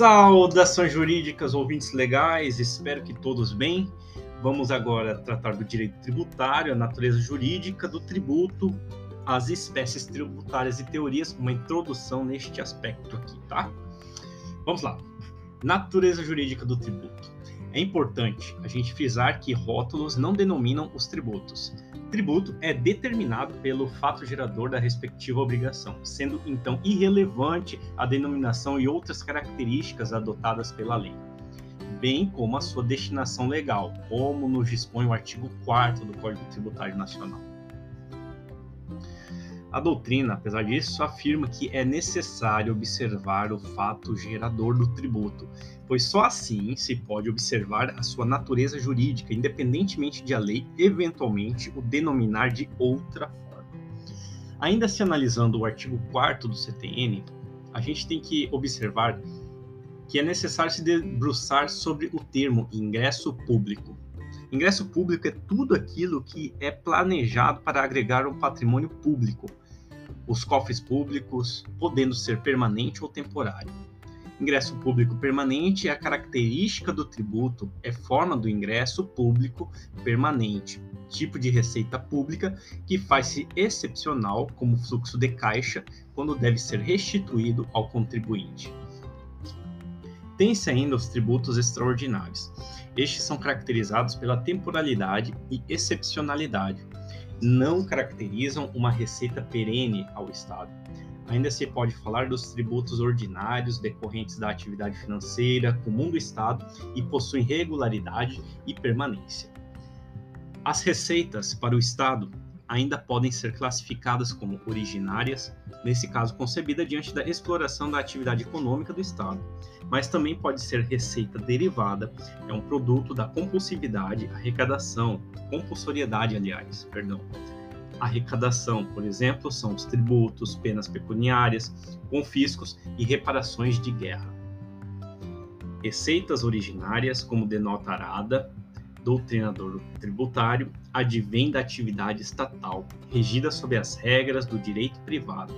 Saudações jurídicas, ouvintes legais, espero que todos bem. Vamos agora tratar do direito tributário, a natureza jurídica do tributo, as espécies tributárias e teorias, uma introdução neste aspecto aqui, tá? Vamos lá. Natureza jurídica do tributo. É importante a gente frisar que rótulos não denominam os tributos. Tributo é determinado pelo fato gerador da respectiva obrigação, sendo então irrelevante a denominação e outras características adotadas pela lei, bem como a sua destinação legal, como nos dispõe o artigo 4 do Código Tributário Nacional. A doutrina, apesar disso, afirma que é necessário observar o fato gerador do tributo, pois só assim se pode observar a sua natureza jurídica, independentemente de a lei eventualmente o denominar de outra forma. Ainda se analisando o artigo 4 do CTN, a gente tem que observar que é necessário se debruçar sobre o termo ingresso público. Ingresso público é tudo aquilo que é planejado para agregar um patrimônio público, os cofres públicos, podendo ser permanente ou temporário. Ingresso público permanente é a característica do tributo, é forma do ingresso público permanente, tipo de receita pública que faz-se excepcional como fluxo de caixa quando deve ser restituído ao contribuinte. Tem-se ainda os tributos extraordinários. Estes são caracterizados pela temporalidade e excepcionalidade, não caracterizam uma receita perene ao Estado. Ainda se pode falar dos tributos ordinários decorrentes da atividade financeira comum do Estado e possuem regularidade e permanência. As receitas para o Estado ainda podem ser classificadas como originárias, nesse caso concebida diante da exploração da atividade econômica do Estado, mas também pode ser receita derivada, é um produto da compulsividade, arrecadação, compulsoriedade, aliás, perdão. Arrecadação, por exemplo, são os tributos, penas pecuniárias, confiscos e reparações de guerra. Receitas originárias, como denota Arada, doutrinador tributário, advém da atividade estatal, regida sob as regras do direito privado.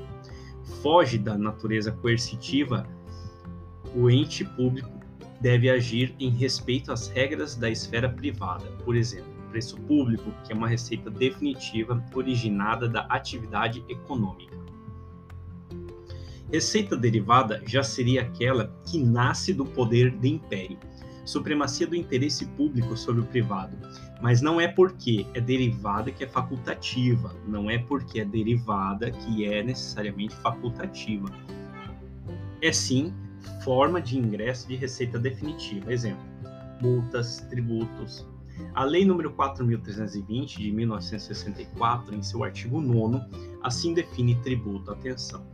Foge da natureza coercitiva, o ente público deve agir em respeito às regras da esfera privada, por exemplo, preço público, que é uma receita definitiva originada da atividade econômica. Receita derivada já seria aquela que nasce do poder de império, supremacia do interesse público sobre o privado, mas não é porque é derivada que é facultativa, não é porque é derivada que é necessariamente facultativa. É sim forma de ingresso de receita definitiva. Exemplo: multas, tributos. A Lei nº 4.320 de 1964, em seu artigo 9, assim define tributo. Atenção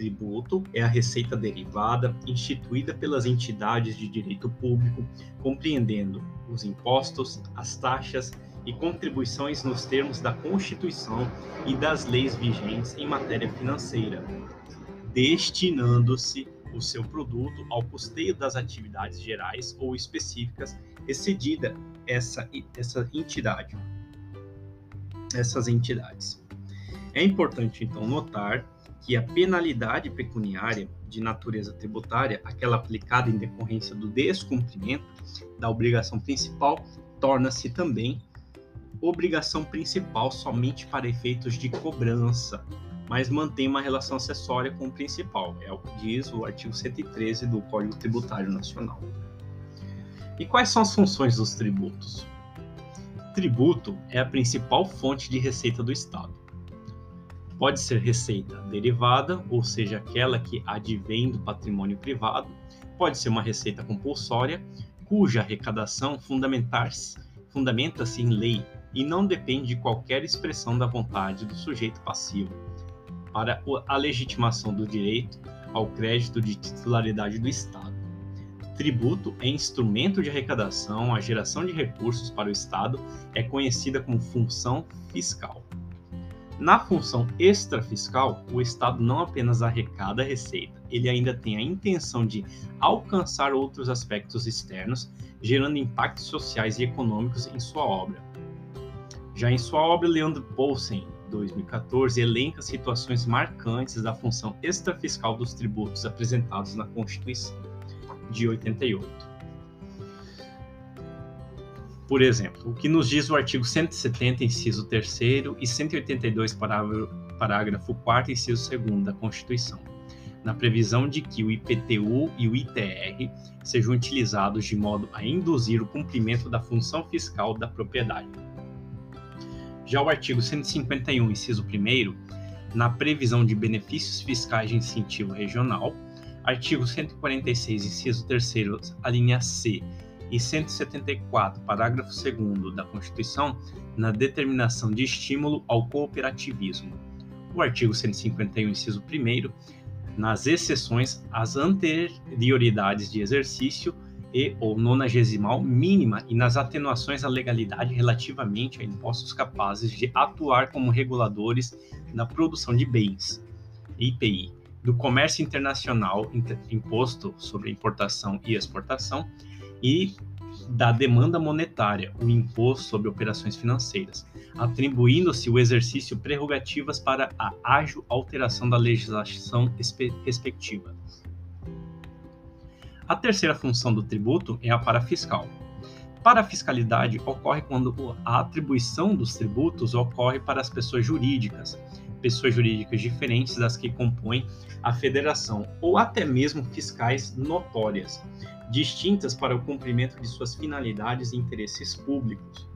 tributo é a receita derivada instituída pelas entidades de direito público, compreendendo os impostos, as taxas e contribuições nos termos da Constituição e das leis vigentes em matéria financeira, destinando-se o seu produto ao custeio das atividades gerais ou específicas excedida essa, essa entidade, essas entidades. É importante então notar que a penalidade pecuniária de natureza tributária, aquela aplicada em decorrência do descumprimento da obrigação principal, torna-se também obrigação principal somente para efeitos de cobrança, mas mantém uma relação acessória com o principal, é o que diz o artigo 113 do Código Tributário Nacional. E quais são as funções dos tributos? Tributo é a principal fonte de receita do Estado Pode ser receita derivada, ou seja, aquela que advém do patrimônio privado, pode ser uma receita compulsória, cuja arrecadação fundamenta-se em lei e não depende de qualquer expressão da vontade do sujeito passivo, para a legitimação do direito ao crédito de titularidade do Estado. Tributo é instrumento de arrecadação, a geração de recursos para o Estado é conhecida como função fiscal. Na função extrafiscal, o Estado não apenas arrecada a receita, ele ainda tem a intenção de alcançar outros aspectos externos, gerando impactos sociais e econômicos em sua obra. Já em sua obra, Leandro Poulsen, 2014, elenca situações marcantes da função extrafiscal dos tributos apresentados na Constituição. de 88. Por exemplo, o que nos diz o artigo 170, inciso 3 e 182, parágrafo 4 inciso 2 da Constituição, na previsão de que o IPTU e o ITR sejam utilizados de modo a induzir o cumprimento da função fiscal da propriedade. Já o artigo 151, inciso 1, na previsão de benefícios fiscais de incentivo regional, artigo 146, inciso 3, a linha C, e 174, parágrafo 2 da Constituição, na determinação de estímulo ao cooperativismo. O artigo 151, inciso 1, nas exceções às anterioridades de exercício e ou nonagesimal mínima e nas atenuações à legalidade relativamente a impostos capazes de atuar como reguladores na produção de bens, IPI, do comércio internacional, imposto sobre importação e exportação, e da demanda monetária, o imposto sobre operações financeiras, atribuindo-se o exercício prerrogativas para a ágil alteração da legislação respectiva. A terceira função do tributo é a parafiscal. Parafiscalidade ocorre quando a atribuição dos tributos ocorre para as pessoas jurídicas, pessoas jurídicas diferentes das que compõem a federação, ou até mesmo fiscais notórias, distintas para o cumprimento de suas finalidades e interesses públicos.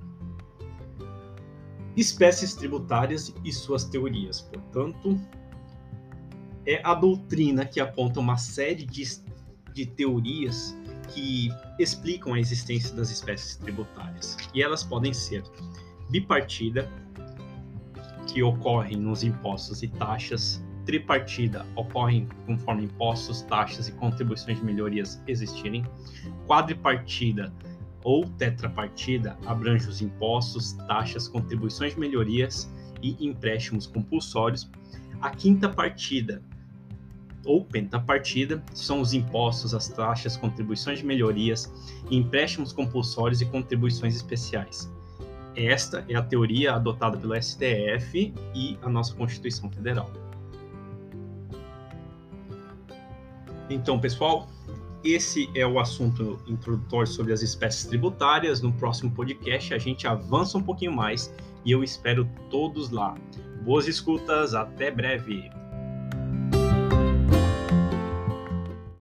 Espécies tributárias e suas teorias, portanto, é a doutrina que aponta uma série de de teorias que explicam a existência das espécies tributárias. E elas podem ser bipartida, que ocorrem nos impostos e taxas, tripartida, ocorrem conforme impostos, taxas e contribuições de melhorias existirem, quadripartida ou tetrapartida abrange os impostos, taxas, contribuições de melhorias e empréstimos compulsórios. A quinta partida ou pentapartida são os impostos, as taxas, contribuições de melhorias, empréstimos compulsórios e contribuições especiais. Esta é a teoria adotada pelo STF e a nossa Constituição Federal. Então, pessoal, esse é o assunto introdutório sobre as espécies tributárias. No próximo podcast a gente avança um pouquinho mais e eu espero todos lá. Boas escutas, até breve!